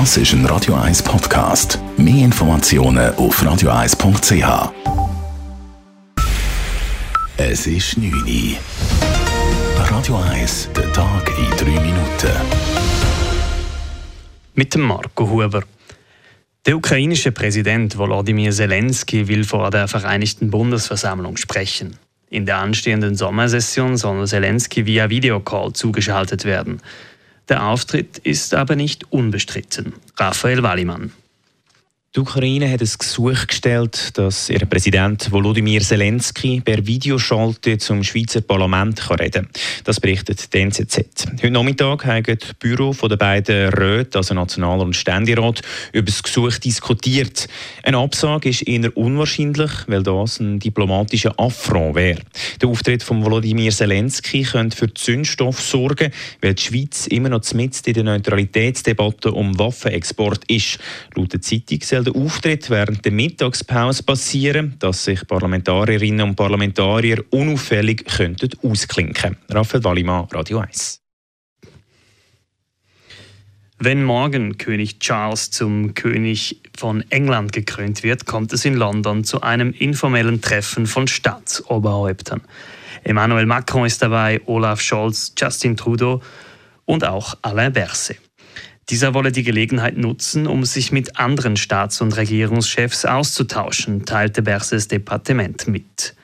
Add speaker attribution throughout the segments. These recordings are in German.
Speaker 1: Das ist ein Radio 1 Podcast. Mehr Informationen auf radio1.ch. Es ist 9 Uhr. Radio 1, der Tag in 3 Minuten.
Speaker 2: Mit dem Marco Huber. Der ukrainische Präsident Volodymyr Zelensky will vor der Vereinigten Bundesversammlung sprechen. In der anstehenden Sommersession soll Zelensky via Videocall zugeschaltet werden. Der Auftritt ist aber nicht unbestritten. Raphael Wallimann.
Speaker 3: Die Ukraine hat ein Gesuch gestellt, dass ihr Präsident Volodymyr Zelensky per Videoschalte zum Schweizer Parlament reden kann. Das berichtet die NZZ. Heute Nachmittag haben die Büro der beiden Räte, also National- und Ständerat, über das Gesuch diskutiert. Eine Absage ist eher unwahrscheinlich, weil das ein diplomatischer Affront wäre. Der Auftritt von Volodymyr Zelensky könnte für Zündstoff sorgen, weil die Schweiz immer noch mitten in der Neutralitätsdebatte um Waffenexport ist. Laut der Zeitung der Auftritt während der Mittagspause passieren, dass sich Parlamentarierinnen und Parlamentarier unauffällig könnten ausklinken. Raphael Wallimann, Radio 1.
Speaker 2: Wenn morgen König Charles zum König von England gekrönt wird, kommt es in London zu einem informellen Treffen von Staatsoberhäuptern. Emmanuel Macron ist dabei, Olaf Scholz, Justin Trudeau und auch Alain Berset. Dieser wolle die Gelegenheit nutzen, um sich mit anderen Staats- und Regierungschefs auszutauschen, teilte Berses Departement mit.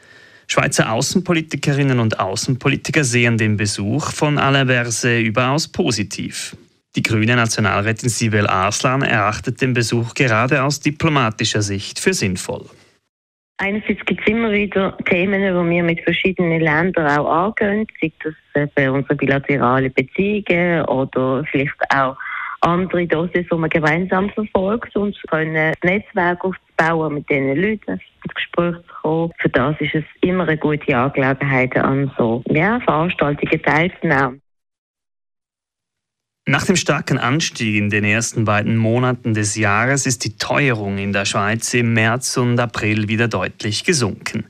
Speaker 2: Schweizer Außenpolitikerinnen und Außenpolitiker sehen den Besuch von Alain Berset überaus positiv. Die grüne Nationalrätin Sibel Arslan erachtet den Besuch gerade aus diplomatischer Sicht für sinnvoll.
Speaker 4: Einerseits gibt es immer wieder Themen, die wir mit verschiedenen Ländern auch angehen, sei das bei unseren bilateralen Beziehungen oder vielleicht auch andere Dosis, die man gemeinsam verfolgt und können ein Netzwerk aufzubauen, mit diesen Leuten ins Gespräch zu kommen. Für das ist es immer eine gute Angelegenheit, an so ja, Veranstaltungen teilzunehmen.
Speaker 2: Nach dem starken Anstieg in den ersten beiden Monaten des Jahres ist die Teuerung in der Schweiz im März und April wieder deutlich gesunken.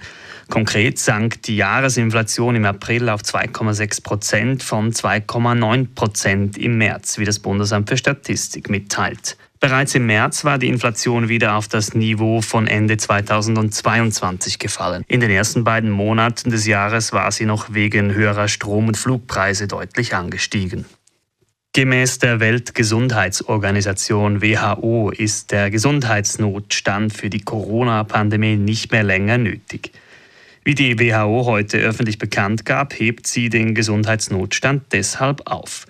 Speaker 2: Konkret sank die Jahresinflation im April auf 2,6 Prozent von 2,9 Prozent im März, wie das Bundesamt für Statistik mitteilt. Bereits im März war die Inflation wieder auf das Niveau von Ende 2022 gefallen. In den ersten beiden Monaten des Jahres war sie noch wegen höherer Strom- und Flugpreise deutlich angestiegen. Gemäß der Weltgesundheitsorganisation WHO ist der Gesundheitsnotstand für die Corona-Pandemie nicht mehr länger nötig. Wie die WHO heute öffentlich bekannt gab, hebt sie den Gesundheitsnotstand deshalb auf.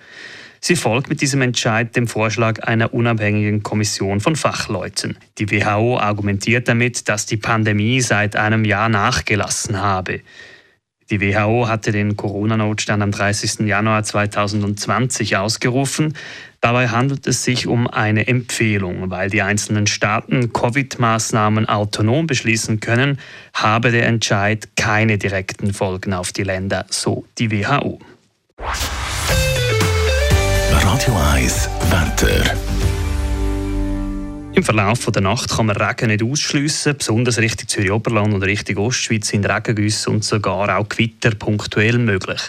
Speaker 2: Sie folgt mit diesem Entscheid dem Vorschlag einer unabhängigen Kommission von Fachleuten. Die WHO argumentiert damit, dass die Pandemie seit einem Jahr nachgelassen habe. Die WHO hatte den Corona-Notstand am 30. Januar 2020 ausgerufen. Dabei handelt es sich um eine Empfehlung, weil die einzelnen Staaten Covid-Maßnahmen autonom beschließen können, habe der Entscheid keine direkten Folgen auf die Länder, so die WHO.
Speaker 1: Radio 1 Wetter.
Speaker 2: Im Verlauf der Nacht kann man Regen nicht ausschliessen. Besonders Richtung Zürich-Oberland und Richtung Ostschweiz sind Regengüsse und sogar auch Gewitter punktuell möglich.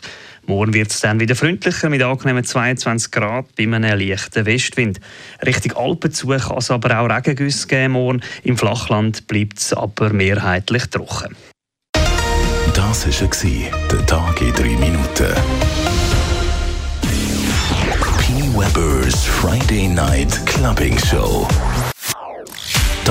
Speaker 2: Morgen wird es dann wieder freundlicher mit angenehmen 22 Grad bei einem leichten Westwind. Richtung Alpen zu kann es aber auch Regengüsse geben morgen. Im Flachland bleibt es aber mehrheitlich trocken.
Speaker 1: Das war der Tag in drei Minuten. P. Weber's Friday Night Clubbing Show.